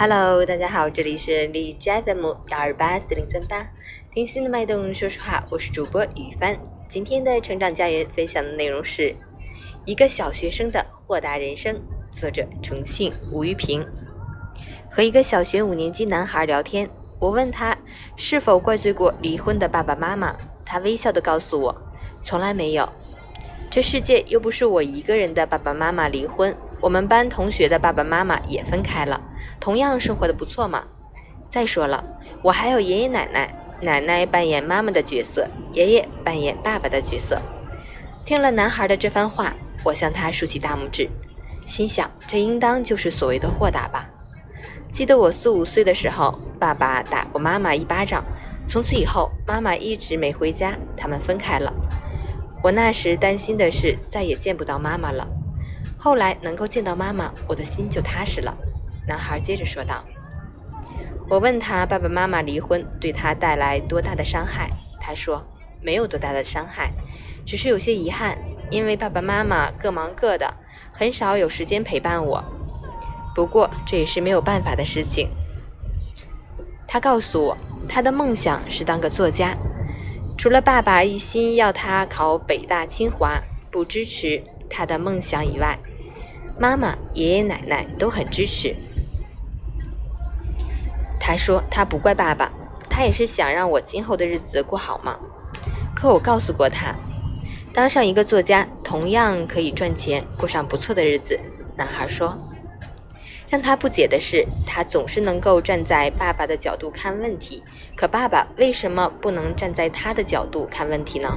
Hello，大家好，这里是荔枝 FM 幺二八四零三八，听心的脉动，说实话，我是主播雨帆。今天的成长家园分享的内容是一个小学生的豁达人生，作者重庆吴玉平。和一个小学五年级男孩聊天，我问他是否怪罪过离婚的爸爸妈妈，他微笑的告诉我，从来没有。这世界又不是我一个人的爸爸妈妈离婚，我们班同学的爸爸妈妈也分开了。同样生活的不错嘛。再说了，我还有爷爷奶奶，奶奶扮演妈妈的角色，爷爷扮演爸爸的角色。听了男孩的这番话，我向他竖起大拇指，心想这应当就是所谓的豁达吧。记得我四五岁的时候，爸爸打过妈妈一巴掌，从此以后妈妈一直没回家，他们分开了。我那时担心的是再也见不到妈妈了，后来能够见到妈妈，我的心就踏实了。男孩接着说道：“我问他爸爸妈妈离婚对他带来多大的伤害，他说没有多大的伤害，只是有些遗憾，因为爸爸妈妈各忙各的，很少有时间陪伴我。不过这也是没有办法的事情。”他告诉我，他的梦想是当个作家，除了爸爸一心要他考北大清华，不支持他的梦想以外，妈妈、爷爷奶奶都很支持。他说他不怪爸爸，他也是想让我今后的日子过好嘛。可我告诉过他，当上一个作家同样可以赚钱，过上不错的日子。男孩说，让他不解的是，他总是能够站在爸爸的角度看问题，可爸爸为什么不能站在他的角度看问题呢？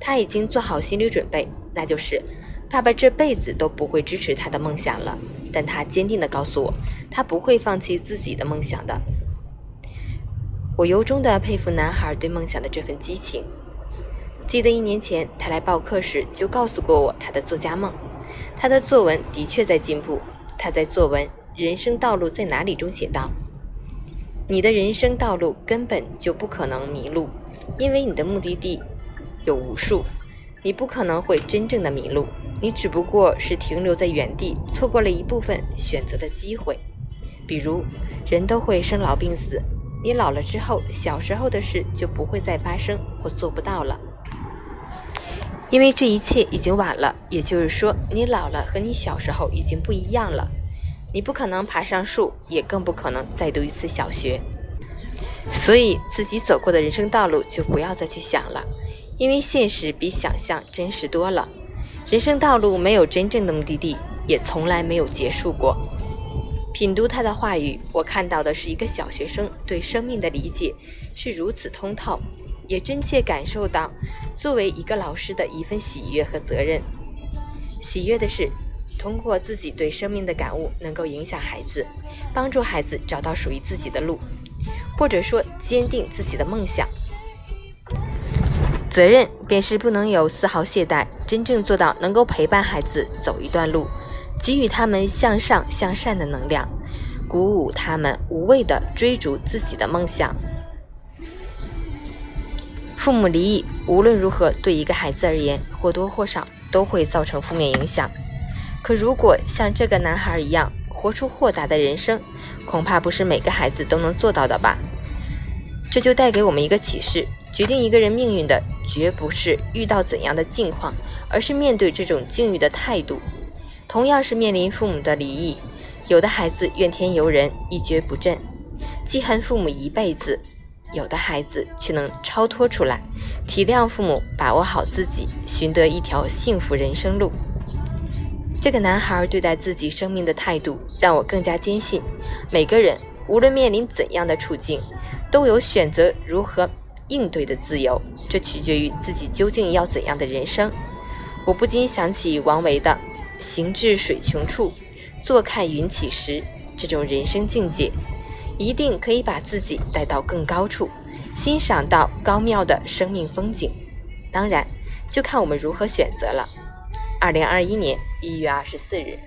他已经做好心理准备，那就是爸爸这辈子都不会支持他的梦想了。但他坚定地告诉我，他不会放弃自己的梦想的。我由衷地佩服男孩对梦想的这份激情。记得一年前他来报课时，就告诉过我他的作家梦。他的作文的确在进步。他在作文《人生道路在哪里》中写道：“你的人生道路根本就不可能迷路，因为你的目的地有无数，你不可能会真正的迷路。”你只不过是停留在原地，错过了一部分选择的机会。比如，人都会生老病死，你老了之后，小时候的事就不会再发生或做不到了，因为这一切已经晚了。也就是说，你老了和你小时候已经不一样了。你不可能爬上树，也更不可能再读一次小学。所以，自己走过的人生道路就不要再去想了，因为现实比想象真实多了。人生道路没有真正的目的地，也从来没有结束过。品读他的话语，我看到的是一个小学生对生命的理解是如此通透，也真切感受到作为一个老师的一份喜悦和责任。喜悦的是，通过自己对生命的感悟，能够影响孩子，帮助孩子找到属于自己的路，或者说坚定自己的梦想。责任便是不能有丝毫懈怠，真正做到能够陪伴孩子走一段路，给予他们向上向善的能量，鼓舞他们无畏地追逐自己的梦想。父母离异，无论如何对一个孩子而言，或多或少都会造成负面影响。可如果像这个男孩一样，活出豁达的人生，恐怕不是每个孩子都能做到的吧？这就带给我们一个启示。决定一个人命运的，绝不是遇到怎样的境况，而是面对这种境遇的态度。同样是面临父母的离异，有的孩子怨天尤人，一蹶不振，记恨父母一辈子；有的孩子却能超脱出来，体谅父母，把握好自己，寻得一条幸福人生路。这个男孩对待自己生命的态度，让我更加坚信，每个人无论面临怎样的处境，都有选择如何。应对的自由，这取决于自己究竟要怎样的人生。我不禁想起王维的“行至水穷处，坐看云起时”这种人生境界，一定可以把自己带到更高处，欣赏到高妙的生命风景。当然，就看我们如何选择了。二零二一年一月二十四日。